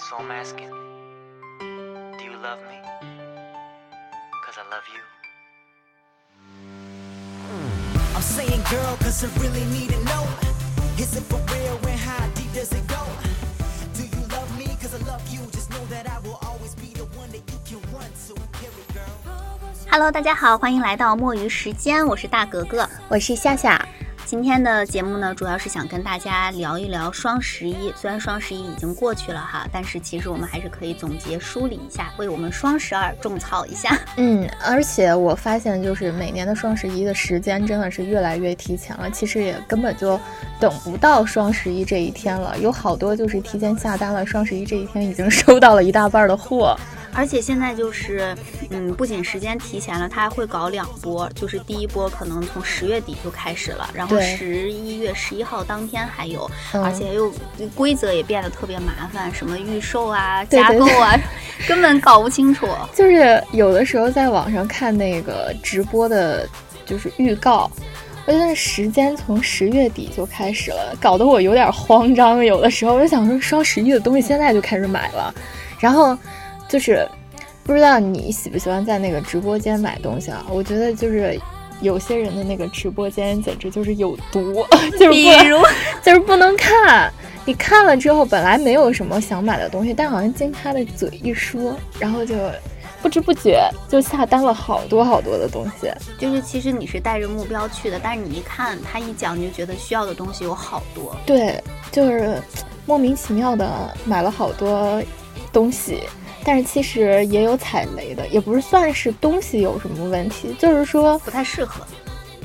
So I'm asking, do you love me? Cause I love you. I'm saying girl, cause I really need to know. Is it for real and how deep does it go? Do you love me? Cause I love you. Just know that I will always be the one that you can run to. Hear it, girl. Hello，大家好，欢迎来到墨鱼时间，我是大格格。我是夏夏。 今天的节目呢，主要是想跟大家聊一聊双十一。虽然双十一已经过去了哈，但是其实我们还是可以总结梳理一下，为我们双十二种草一下。嗯，而且我发现，就是每年的双十一的时间真的是越来越提前了。其实也根本就等不到双十一这一天了，有好多就是提前下单了，双十一这一天已经收到了一大半的货。而且现在就是，嗯，不仅时间提前了，它还会搞两波，就是第一波可能从十月底就开始了，然后十一月十一号当天还有，嗯而且又规则也变得特别麻烦，什么预售啊、加购啊，根本搞不清楚。就是有的时候在网上看那个直播的，就是预告，我觉得时间从十月底就开始了，搞得我有点慌张。有的时候我就想说，双十一的东西现在就开始买了，然后就是不知道你喜不喜欢在那个直播间买东西啊？我觉得就是。有些人的那个直播间简直就是有毒，就是比不如，就是不能看。你看了之后，本来没有什么想买的东西，但好像经他的嘴一说，然后就不知不觉就下单了好多好多的东西。就是其实你是带着目标去的，但是你一看他一讲，你就觉得需要的东西有好多。对，就是莫名其妙的买了好多东西，但是其实也有踩雷的，也不是算是东西有什么问题，就是说不太适合，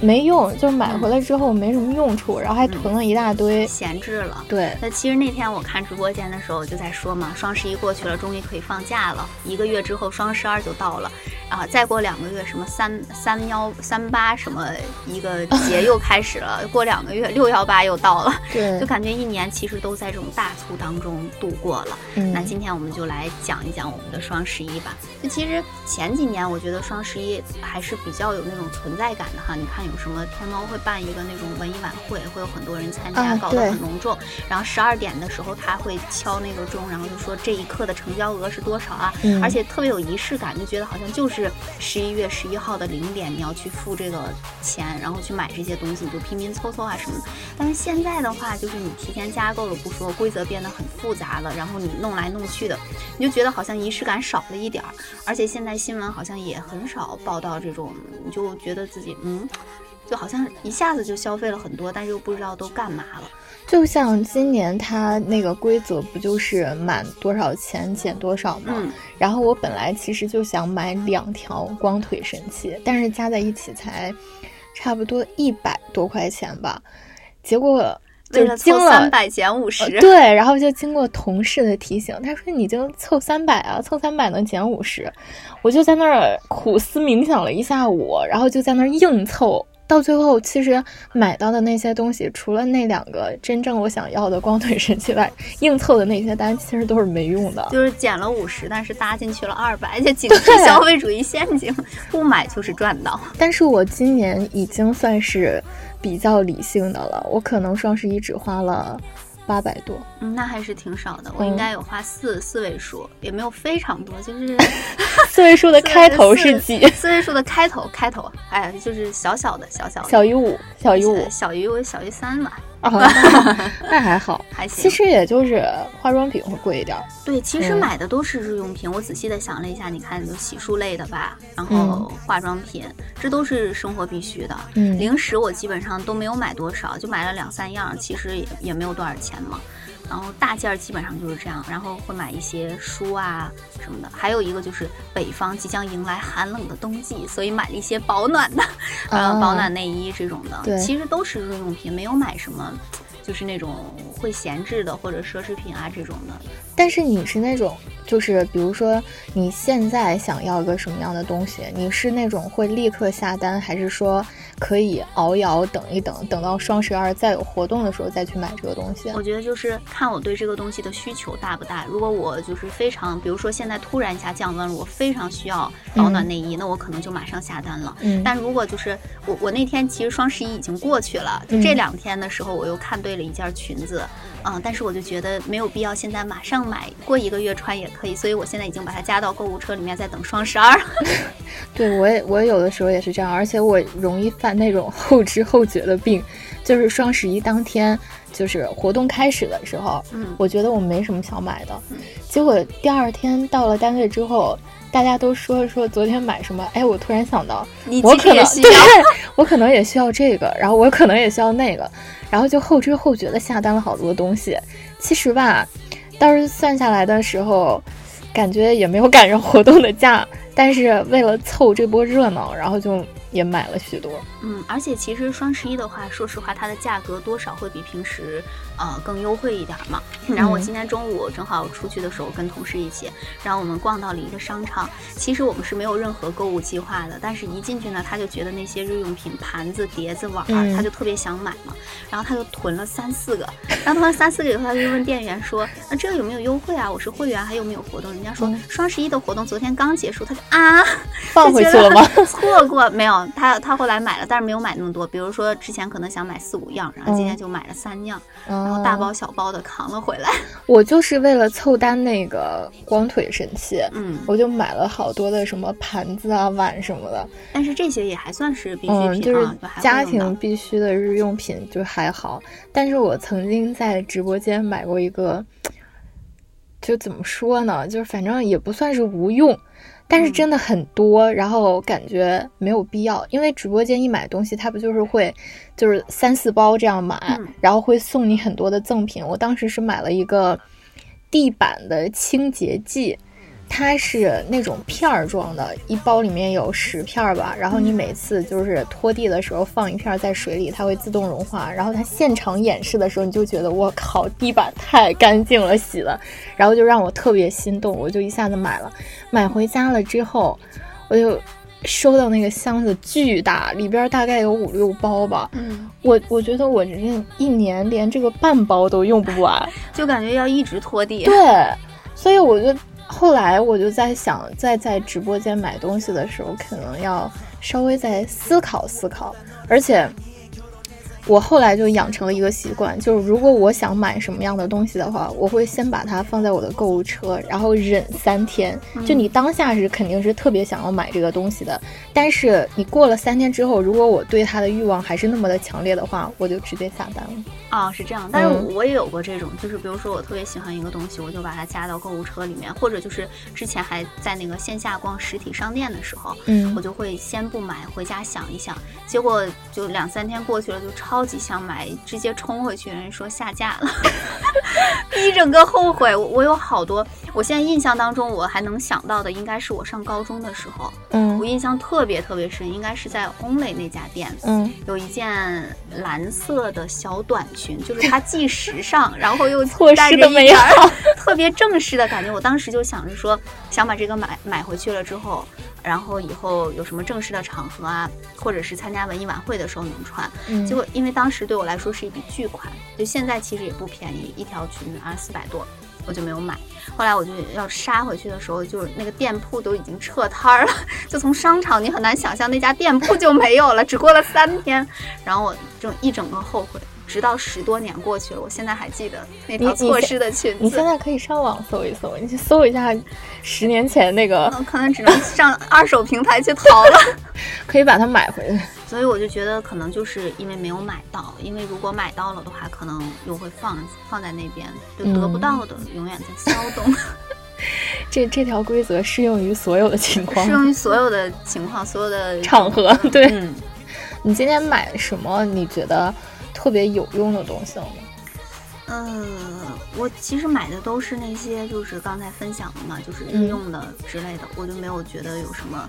没用，就是买回来之后没什么用处，然后还囤了一大堆。闲置了。对，那其实那天我看直播间的时候就在说嘛，双十一过去了，终于可以放假了。一个月之后，双十二就到了，啊，再过两个月，什么三三幺三八什么一个节又开始了，过两个月六幺八又到了，对 就，感觉一年其实都在这种大促当中度过了。嗯那今天我们就来讲一讲我们的双十一吧。就其实前几年我觉得双十一还是比较有那种存在感的哈。你看有什么天猫会办一个那种文艺晚会，会有很多人参加，啊搞得很隆重。然后十二点的时候他会敲那个钟，然后就说这一刻的成交额是多少啊，嗯而且特别有仪式感，就觉得好像就是十一月十一号的零点你要去付这个钱，然后去买这些东西，你就拼拼凑凑啊什么的。但是现在的话，就是你提前加购了不说，规则变得很复杂了，然后你弄来弄去的，你就觉得好像仪式感少了一点儿。而且现在新闻好像也很少报道这种，你就觉得自己嗯，就好像一下子就消费了很多，但是又不知道都干嘛了。就像今年它那个规则不就是满多少钱减多少吗？嗯，然后我本来其实就想买两条光腿神器，但是加在一起才差不多一百多块钱吧，结果就经了。三百减五十、呃对，然后就经过同事的提醒，他说你就凑三百啊，凑三百能减五十，我就在那儿苦思冥想了一下午，然后就在那儿硬凑，到最后其实买到的那些东西，除了那两个真正我想要的光腿神器外，硬凑的那些单其实都是没用的。就是减了五十，但是搭进去了二百，且警示消费主义陷阱，不买就是赚到。但是我今年已经算是比较理性的了，我可能双十一只花了八百多。嗯，那还是挺少的，我应该有花四四位数，也没有非常多，就是 四位数的开头是四几？四位数的开头，开头，哎，就是小小的，小小的，小于五，小于五小于小于三吧，啊，那那还好。还行。其实也就是化妆品会贵一点儿。对，其实嗯买的都是日用品。我仔细的想了一下，你看，就洗漱类的吧，然嗯后化妆品，这都是生活必须的。嗯零食我基本上都没有买多少，就买了两三样，其实也也没有多少钱嘛。然后大件儿基本上就是这样，然后会买一些书啊什么的。还有一个就是北方即将迎来寒冷的冬季，所以买了一些保暖的，呃，啊保暖内衣这种的。对其实都是日用品，没有买什么。就是那种会闲置的或者奢侈品啊这种的，但是你是那种，就是比如说你现在想要一个什么样的东西，你是那种会立刻下单，还是说可以熬一熬，等一等，等到双十二再有活动的时候再去买这个东西。我觉得就是看我对这个东西的需求大不大。如果我就是非常，比如说现在突然一下降温了，我非常需要保暖内衣，那我可能就马上下单了。嗯，但如果就是我我那天其实双十一已经过去了，就这两天的时候我又看对了一件裙子，嗯，但是我就觉得没有必要现在马上买，过一个月穿也可以，所以我现在已经把它加到购物车里面，在等双十二。对我也我有的时候也是这样，而且我容易犯那种后知后觉的病，就是双十一当天就是活动开始的时候，嗯，我觉得我没什么想买的，结果第二天到了单位之后，大家都说说昨天买什么，哎，我突然想到，我可能对，我可能也需要这个，然后我可能也需要那个，然后就后知后觉的下单了好多东西。其实吧，倒是算下来的时候，感觉也没有赶上活动的价。但是为了凑这波热闹，然后就也买了许多。嗯，而且其实双十一的话，说实话，它的价格多少会比平时呃更优惠一点嘛。然后我今天中午正好出去的时候，跟同事一起，然后我们逛到了一个商场。其实我们是没有任何购物计划的，但是一进去呢，他就觉得那些日用品盘子、碟子、碗，他就特别想买嘛。然后他就囤了三四个，然后囤了三四个以后，他就问店员说：“那这个有没有优惠啊？我是会员，还有没有活动？”人家说双十一的活动昨天刚结束，他就。啊，放回去了吗？错过没有？他他后来买了，但是没有买那么多。比如说之前可能想买四五样，然后今天就买了三样，然后大包小包的扛了回来。我就是为了凑单那个光腿神器，嗯，我就买了好多的什么盘子啊、碗什么的。但是这些也还算是必需品，就是家庭必须的日用品，就还好。但是我曾经在直播间买过一个，就怎么说呢？就是反正也不算是无用。但是真的很多，然后感觉没有必要，因为直播间一买东西，它不就是会，就是三四包这样买，然后会送你很多的赠品。我当时是买了一个地板的清洁剂。它是那种片儿状的，一包里面有十片儿吧。然后你每次就是拖地的时候放一片在水里，它会自动融化。然后它现场演示的时候，你就觉得我靠，地板太干净了，洗的。然后就让我特别心动，我就一下子买了。买回家了之后，我就收到那个箱子巨大，里边大概有五六包吧。嗯，我我觉得我这一年连这个半包都用不完，就感觉要一直拖地。对，所以我就。后来我就在想，在在直播间买东西的时候，可能要稍微再思考思考，而且。我后来就养成了一个习惯，就是如果我想买什么样的东西的话，我会先把它放在我的购物车，然后忍三天。就你当下是肯定是特别想要买这个东西的，但是你过了三天之后，如果我对它的欲望还是那么的强烈的话，我就直接下单了。啊，是这样。但是我也有过这种，就是比如说我特别喜欢一个东西，我就把它加到购物车里面，或者就是之前还在那个线下逛实体商店的时候，嗯，我就会先不买，回家想一想，结果就两三天过去了，就超。超级想买，直接冲回去，人说下架了，一整个后悔。我我有好多，我现在印象当中我还能想到的，应该是我上高中的时候，嗯，我印象特别特别深，应该是在 Only 那家店，嗯，有一件蓝色的小短裙，就是它既时尚，然后又带着一点特别正式的感觉。我当时就想着说，想把这个买买回去了之后。然后以后有什么正式的场合啊，或者是参加文艺晚会的时候能穿。结果因为当时对我来说是一笔巨款，就现在其实也不便宜，一条裙子啊四百多，我就没有买。后来我就要杀回去的时候，就是那个店铺都已经撤摊儿了，就从商场你很难想象那家店铺就没有了，只过了三天，然后我就一整个后悔。直到十多年过去了，我现在还记得那条错失的裙子。你现在可以上网搜一搜，你去搜一下十年前那个。可能只能上二手平台去淘了。可以把它买回来。所以我就觉得可能就是因为没有买到，因为如果买到了的话，可能又会放放在那边，就得不到的永远在骚动。这这条规则适用于所有的情况，适用于所有的情况，所有的场合。对，嗯。你今天买什么？你觉得？特别有用的东西了吗？嗯，我其实买的都是那些，就是刚才分享的嘛，就是日用的之类的，我就没有觉得有什么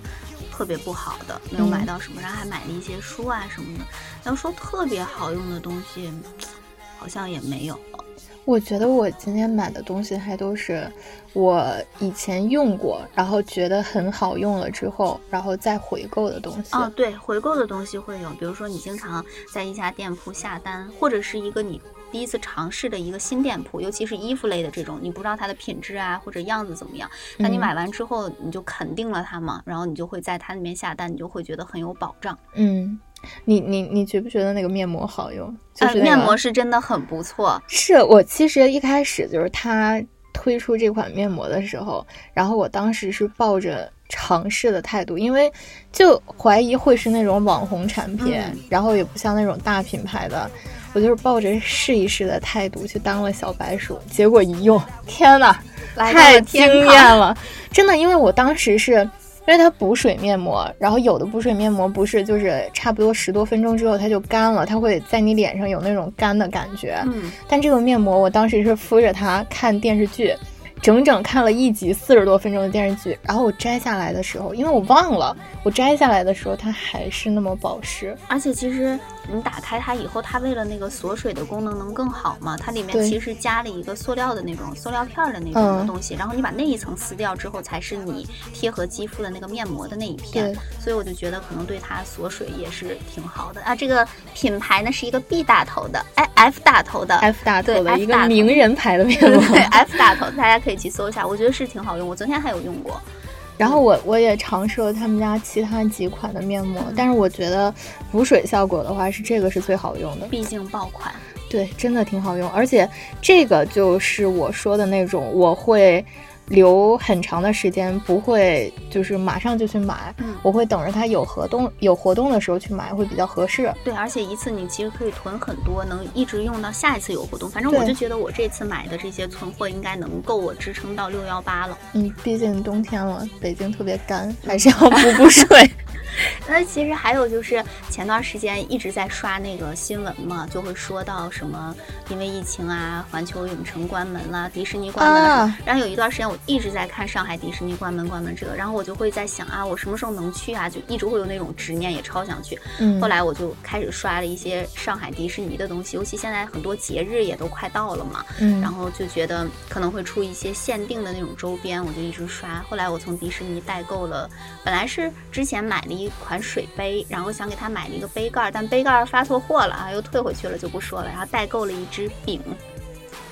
特别不好的，没有买到什么，然后还买了一些书啊什么的。要说特别好用的东西，好像也没有。我觉得我今天买的东西还都是我以前用过，然后觉得很好用了之后，然后再回购的东西。哦，对，回购的东西会有，比如说你经常在一家店铺下单，或者是一个你第一次尝试的一个新店铺，尤其是衣服类的这种，你不知道它的品质啊或者样子怎么样，那你嗯买完之后你就肯定了它嘛，然后你就会在它那边下单，你就会觉得很有保障。嗯，你你你觉不觉得那个面膜好用？就呃，是、那个面膜是真的很不错，是我其实一开始就是它推出这款面膜的时候，然后我当时是抱着尝试的态度，因为就怀疑会是那种网红产品，嗯然后也不像那种大品牌的，我就是抱着试一试的态度去当了小白鼠，结果一用，天呐，太惊艳了！真的，因为我当时是。因为它补水面膜，然后有的补水面膜不是就是差不多十多分钟之后它就干了，它会在你脸上有那种干的感觉。嗯，但这个面膜，我当时是敷着它看电视剧，整整看了一集四十多分钟的电视剧。然后我摘下来的时候，因为我忘了，我摘下来的时候它还是那么保湿。而且其实你打开它以后，它为了那个锁水的功能能更好嘛，它里面其实加了一个塑料的那种塑料片儿的那种东西，然后你把那一层撕掉之后，才是你贴合肌肤的那个面膜的那一片对。所以我就觉得可能对它锁水也是挺好的啊。这个品牌呢是一个 B 大头的，哎 F 大头的 F 大头对的一个名人牌的面对膜。对 F 大头，大家可以去搜一下，我觉得是挺好用。我昨天还有用过，然后我我也尝试了他们家其他几款的面膜，嗯但是我觉得补水效果的话是这个是最好用的。毕竟爆款。对，真的挺好用，而且这个就是我说的那种，我会留很长的时间，不会就是马上就去买，嗯我会等着它有活动有活动的时候去买，会比较合适。对，而且一次你其实可以囤很多，能一直用到下一次有活动。反正我就觉得我这次买的这些存货应该能够我支撑到六幺八了。嗯，毕竟冬天了，北京特别干，还是要补补水。那其实还有就是前段时间一直在刷那个新闻嘛，就会说到什么因为疫情啊，环球影城关门啦，迪士尼关门了。啊然后有一段时间我一直在看上海迪士尼关门关门这个，然后我就会在想啊，我什么时候能去啊？就一直会有那种执念，也超想去。嗯，后来我就开始刷了一些上海迪士尼的东西，尤其现在很多节日也都快到了嘛，嗯，然后就觉得可能会出一些限定的那种周边，我就一直刷。后来我从迪士尼代购了，本来是之前买了一款水杯，然后想给他买了一个杯盖，但杯盖发错货了啊，又退回去了，就不说了。然后代购了一只饼，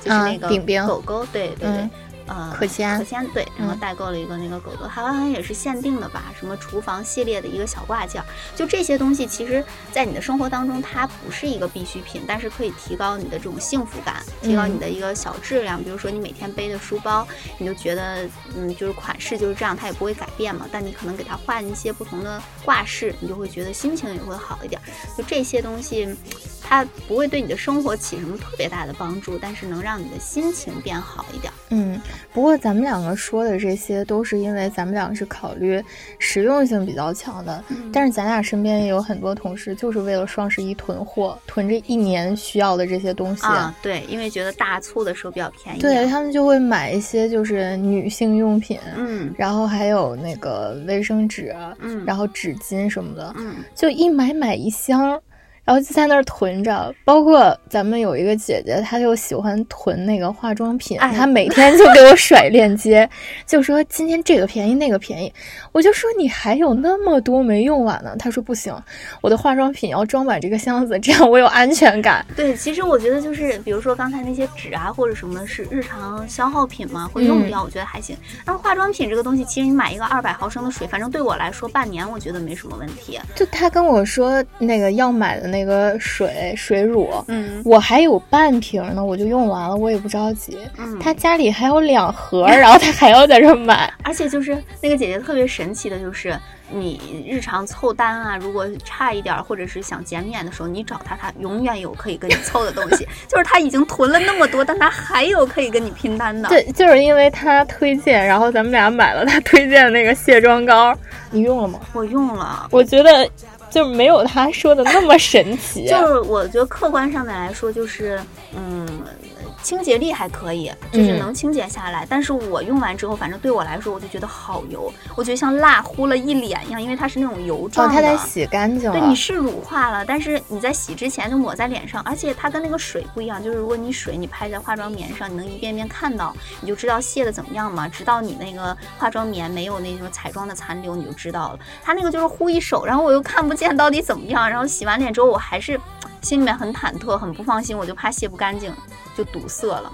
就是啊那个饼饼狗狗，对对对。嗯呃，可鲜可鲜对，然后嗯代购了一个那个狗狗，好像也是限定的吧，什么厨房系列的一个小挂件儿，就这些东西，其实在你的生活当中，它不是一个必需品，但是可以提高你的这种幸福感，提高你的一个小质量。比如说你每天背的书包，你就觉得嗯，就是款式就是这样，它也不会改变嘛。但你可能给它换一些不同的挂饰，你就会觉得心情也会好一点。就这些东西，它不会对你的生活起什么特别大的帮助，但是能让你的心情变好一点。嗯，不过咱们两个说的这些都是因为咱们两个是考虑实用性比较强的，嗯但是咱俩身边也有很多同事就是为了双十一囤货，囤这一年需要的这些东西。啊，对，因为觉得大促的时候比较便宜啊。对他们就会买一些就是女性用品，嗯然后还有那个卫生纸，嗯，然后纸巾什么的，嗯就一买买一箱。然后就在那儿囤着，包括咱们有一个姐姐，她就喜欢囤那个化妆品，哎她每天就给我甩链接，就说今天这个便宜那个便宜，我就说你还有那么多没用完呢，她说不行，我的化妆品要装满这个箱子，这样我有安全感。对，其实我觉得就是，比如说刚才那些纸啊或者什么是日常消耗品嘛，会用嗯掉，我觉得还行。但是化妆品这个东西，其实你买一个二百毫升的水，反正对我来说半年我觉得没什么问题。就她跟我说那个要买的那个水水乳，嗯我还有半瓶呢，我就用完了，我也不着急。嗯，她家里还有两盒，然后他还要在这儿买。而且就是那个姐姐特别神奇的，就是你日常凑单啊，如果差一点儿或者是想减免的时候，你找他，他永远有可以跟你凑的东西。就是他已经囤了那么多，但他还有可以跟你拼单的。对，就是因为他推荐，然后咱们俩买了他推荐的那个卸妆膏，你用了吗？我用了。我觉得就没有他说的那么神奇。就是我觉得客观上面来说，就是嗯，清洁力还可以，就是嗯能清洁下来。但是我用完之后，反正对我来说，我就觉得好油，我觉得像蜡糊了一脸一样，因为它是那种油哦，状的。它得洗干净了。对，你是乳化了，但是你在洗之前就抹在脸上，而且它跟那个水不一样，就是如果你水你拍在化妆棉上，你能一遍遍看到，你就知道卸的怎么样嘛。直到你那个化妆棉没有那种彩妆的残留，你就知道了。它那个就是糊一手，然后我又看不见到底怎么样，然后洗完脸之后我还是心里面很忐忑，很不放心，我就怕卸不干净，就堵塞了。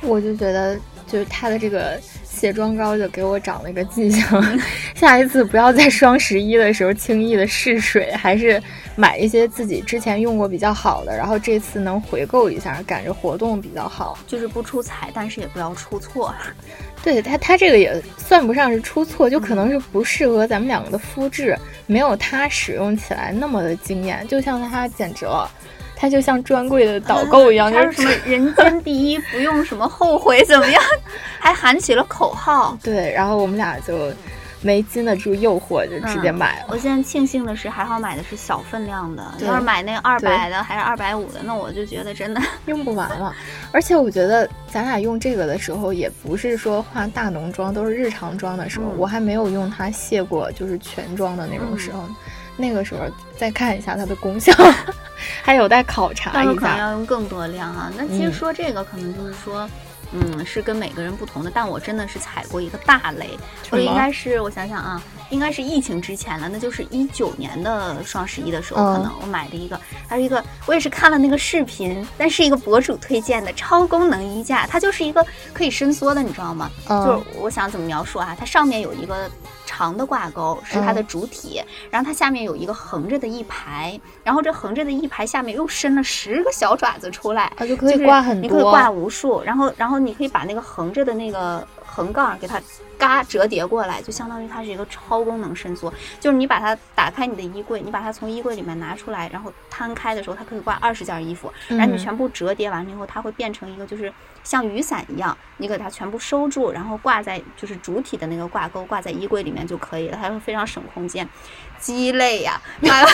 我就觉得，就是它的这个卸妆膏就给我长了一个记性，下一次不要在双十一的时候轻易的试水，还是买一些自己之前用过比较好的，然后这次能回购一下，赶着活动比较好。就是不出彩，但是也不要出错。对它，它这个也算不上是出错，就可能是不适合咱们两个的肤质，没有它使用起来那么的惊艳。就像它简直了，它就像专柜的导购一样，它就是什么 人间第一，不用什么后悔，怎么样？还喊起了口号。对，然后我们俩就没禁得住诱惑，就直接买了。我现在庆幸的是，还好买的是小分量的。对要是买那二百的还是二百五的，那我就觉得真的 用不完了，而且我觉得咱俩用这个的时候，也不是说化大浓妆，都是日常妆的时候，嗯我还没有用它卸过，就是全妆的那种时候，那个时候再看一下它的功效，还有待考察一到时候可能下。要用更多量啊。那其实嗯说这个，可能就是说。嗯，是跟每个人不同的，但我真的是踩过一个大雷。我应该是我想想啊，应该是疫情之前了，那就是一九年的双十一的时候，嗯可能我买的一个，它是一个，我也是看了那个视频，但是一个博主推荐的超功能衣架，它就是一个可以伸缩的，你知道吗？嗯就是我想怎么描述啊？它上面有一个长的挂钩是它的嗯主体，然后它下面有一个横着的一排，然后这横着的一排下面又伸了十个小爪子出来，它，就可以就是挂很多。你可以挂无数，然后然后你可以把那个横着的那个横杠给它嘎折叠过来，就相当于它是一个超功能伸缩。就是你把它打开你的衣柜，你把它从衣柜里面拿出来，然后摊开的时候，它可以挂二十件衣服，然后你嗯全部折叠完了以后，它会变成一个就是像雨伞一样，你给它全部收住，然后挂在就是主体的那个挂钩，挂在衣柜里面就可以了，它会非常省空间。鸡肋呀，买完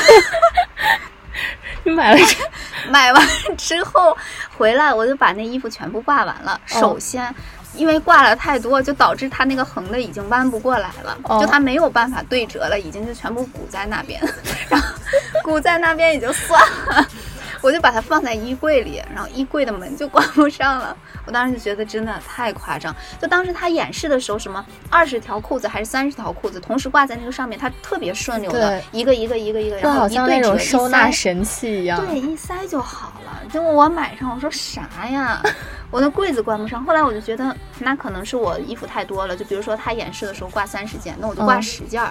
你买了这，买完之后回来，我就把那衣服全部挂完了。哦首先，因为挂了太多，就导致它那个横的已经弯不过来了，哦就它没有办法对折了，已经就全部鼓在那边，然后鼓在那边也就算了。我就把它放在衣柜里，然后衣柜的门就关不上了。我当时就觉得真的太夸张。就当时他演示的时候，什么二十条裤子还是三十条裤子同时挂在那个上面，它特别顺溜的，一个一个一个一个，然后一像那种收纳神器一样。对，一塞就好了。结果我买上，我说啥呀？我的柜子关不上。后来我就觉得，那可能是我衣服太多了。就比如说他演示的时候挂三十件，那我就挂嗯十件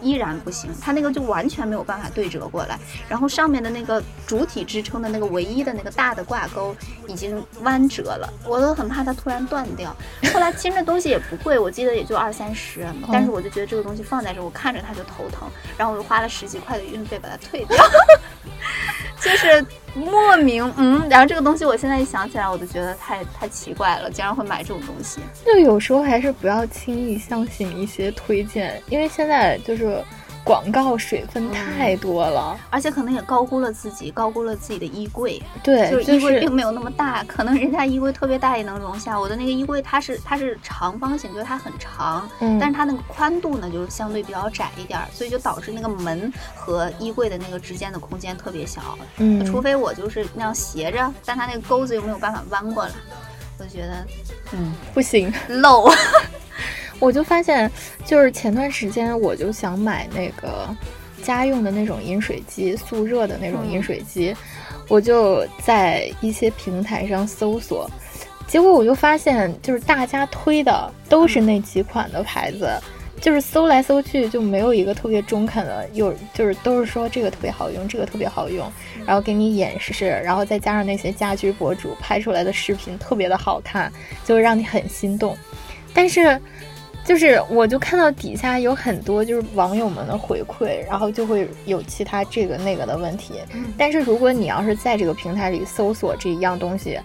依然不行。他那个就完全没有办法对折过来。然后上面的那个主体支撑的那个唯一的那个大的挂钩已经弯折了，我都很怕它突然断掉。后来其实那东西也不贵，我记得也就二三十，但是我就觉得这个东西放在这儿，我看着它就头疼，然后我就花了十几块的运费把它退掉。就是莫名嗯，然后这个东西我现在一想起来，我就觉得太太奇怪了，竟然会买这种东西。就有时候还是不要轻易相信一些推荐，因为现在就是广告水分太多了。而且可能也高估了自己，高估了自己的衣柜。对，就是衣柜并没有那么大，可能人家衣柜特别大也能容下。我的那个衣柜它是它是长方形，就是它很长，嗯但是它那个宽度呢就是相对比较窄一点儿，所以就导致那个门和衣柜的那个之间的空间特别小。嗯，除非我就是那样斜着，但它那个钩子又没有办法弯过来，我就觉得嗯不行。漏。我就发现，就是前段时间我就想买那个家用的那种饮水机，速热的那种饮水机，我就在一些平台上搜索，结果我就发现，就是大家推的都是那几款的牌子。就是搜来搜去就没有一个特别中肯的，有就是都是说这个特别好用，这个特别好用，然后给你演示，然后再加上那些家居博主拍出来的视频特别的好看，就会让你很心动。但是，就是我就看到底下有很多就是网友们的回馈，然后就会有其他这个那个的问题。但是如果你要是在这个平台里搜索这一样东西，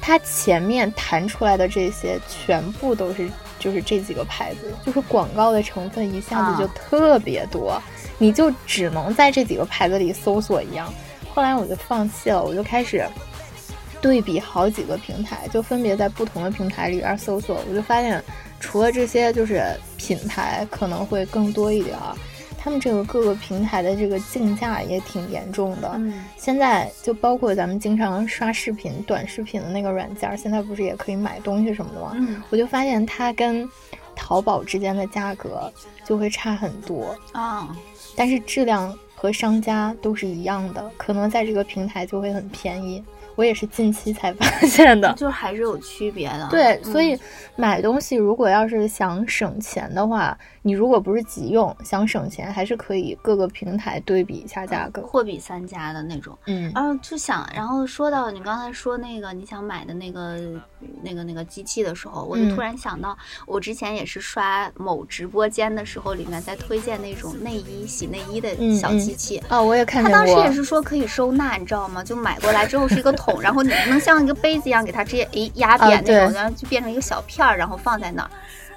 它前面弹出来的这些全部都是就是这几个牌子，就是广告的成分一下子就啊特别多，你就只能在这几个牌子里搜索一样。后来我就放弃了，我就开始对比好几个平台，就分别在不同的平台里边搜索，我就发现除了这些，就是品牌可能会更多一点儿。他们这个各个平台的这个竞价也挺严重的。嗯，现在就包括咱们经常刷视频、短视频的那个软件，现在不是也可以买东西什么的吗？嗯我就发现它跟淘宝之间的价格就会差很多，啊，但是质量和商家都是一样的，可能在这个平台就会很便宜。我也是近期才发现的。就是还是有区别的。对，嗯所以买东西如果要是想省钱的话，你如果不是急用，想省钱，还是可以各个平台对比一下价格。货比三家的那种。嗯然后就想，然后说到你刚才说那个你想买的那个那个那个机器的时候，我就嗯突然想到，我之前也是刷某直播间的时候，里面在推荐那种内衣洗内衣的小机器。哦，我也看过。当时也是说可以收纳，你知道吗？就买过来之后是一个 桶，然后你能像一个杯子一样给它直接诶压扁那种，然后就变成一个小片儿，然后放在那儿。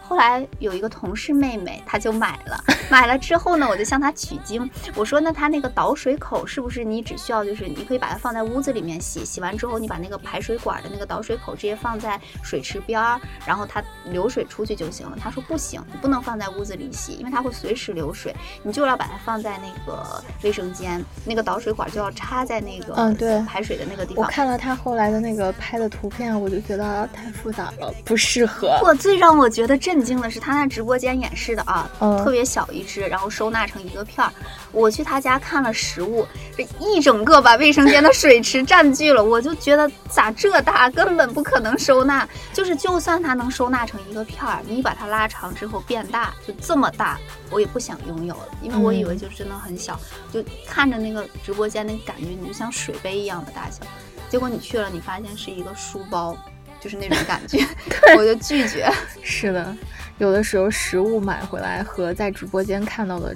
后来有一个同事妹妹，她就买了，买了之后呢，我就向她取经，我说那它那个导水口是不是你只需要就是你可以把它放在屋子里面洗，洗完之后你把那个排水管的那个导水口直接放在水池边儿，然后它流水出去就行了。她说不行，你不能放在屋子里洗，因为它会随时流水，你就要把它放在那个卫生间，那个导水管就要插在那个嗯对排水的那个地方。我看了她后来的那个拍的图片，我就觉得太复杂了，不适合。我最让我觉得震惊的是，他那直播间演示的啊，嗯特别小一只，然后收纳成一个片儿。我去他家看了实物，这一整个把卫生间的水池占据了，我就觉得咋这大，根本不可能收纳。就是就算它能收纳成一个片儿，你把它拉长之后变大，就这么大，我也不想拥有了，因为我以为就真的很小，就看着那个直播间那个感觉，你就像水杯一样的大小。结果你去了，你发现是一个书包，就是那种感觉，我就拒绝。是的，有的时候实物买回来和在直播间看到的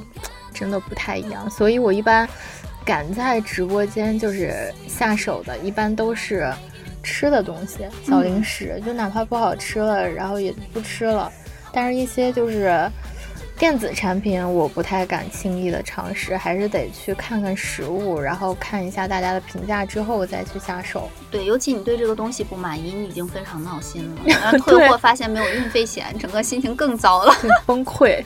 真的不太一样，所以我一般敢在直播间就是下手的，一般都是吃的东西、小零食，就哪怕不好吃了，然后也不吃了。但是一些就是电子产品，我不太敢轻易的尝试，还是得去看看实物，然后看一下大家的评价之后再去下手。对，尤其你对这个东西不满意，你已经非常闹心了。然后退货发现没有运费险，整个心情更糟了。对，崩溃。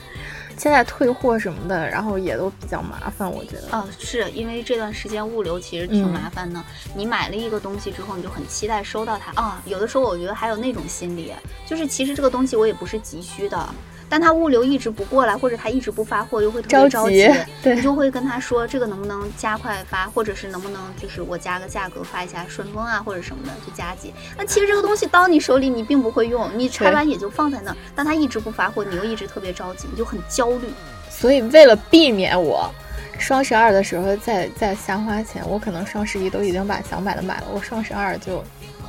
现在退货什么的，然后也都比较麻烦，我觉得。哦，是因为这段时间物流其实挺嗯麻烦的。你买了一个东西之后，你就很期待收到它啊。有的时候我觉得还有那种心理，就是其实这个东西我也不是急需的，但他物流一直不过来，或者他一直不发货，又会特别着着急 对你就会跟他说这个能不能加快发，或者是能不能就是我加个价格发一下顺丰啊或者什么的就加急。那其实这个东西到你手里你并不会用，你拆完也就放在那儿，但他一直不发货，你又一直特别着急，你就很焦虑。所以为了避免我双十二的时候再再瞎花钱，我可能双十一都已经把想买的买了，我双十二就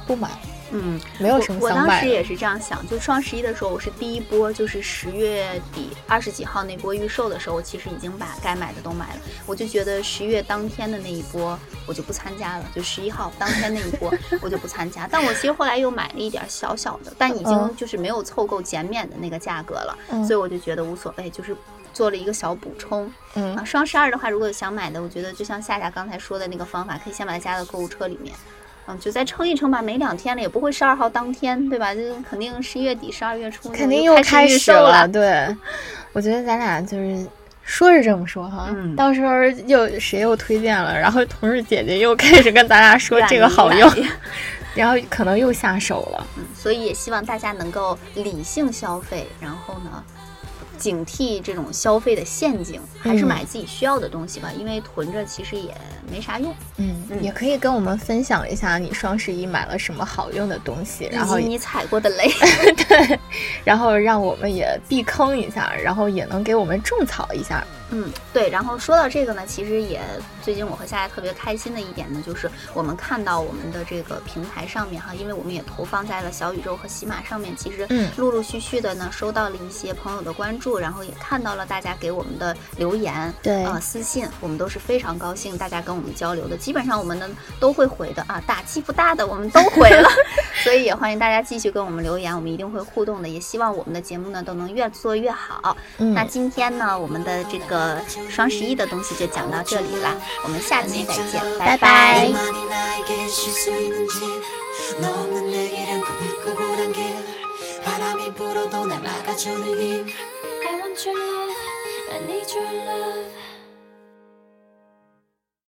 不买，嗯，没有什么我。当时也是这样想，就双十一的时候，我是第一波，就是十月底二十几号那波预售的时候，我其实已经把该买的都买了。我就觉得十一月当天的那一波我就不参加了，就十一号当天那一波 我就不参加。但我其实后来又买了一点小小的，但已经嗯就是没有凑够减免的那个价格了，嗯所以我就觉得无所谓，就是做了一个小补充。嗯啊，双十二的话，如果有想买的，我觉得就像夏夏刚才说的那个方法，可以先把它加到购物车里面。嗯，就再撑一撑吧，没两天了，也不会十二号当天，对吧？就肯定十一月底、十二月初肯定又又开始了。对，我觉得咱俩就是说是这么说哈，嗯到时候又谁又推荐了，然后同事姐姐又开始跟咱俩 说这个好用，然后可能又下手了。嗯，所以也希望大家能够理性消费，然后呢，警惕这种消费的陷阱，还是嗯买自己需要的东西吧，因为囤着其实也没啥用。嗯，嗯也可以跟我们分享一下你双十一买了什么好用的东西，然后你踩过的雷。对，然后让我们也避坑一下，然后也能给我们种草一下。嗯，对。然后说到这个呢，其实也最近我和夏夏特别开心的一点呢，就是我们看到我们的这个平台上面哈，因为我们也投放在了小宇宙和喜马上面，其实嗯陆陆续续的呢收到了一些朋友的关注，然后也看到了大家给我们的留言，对啊、私信，我们都是非常高兴大家跟我们交流的，基本上我们呢都会回的啊，打气不大的我们都回了，所以也欢迎大家继续跟我们留言，我们一定会互动的，也希望我们的节目呢都能越做越好。嗯那今天呢，我们的这个双十一的东西就讲到这里啦，我们下期再见，拜拜。拜 Money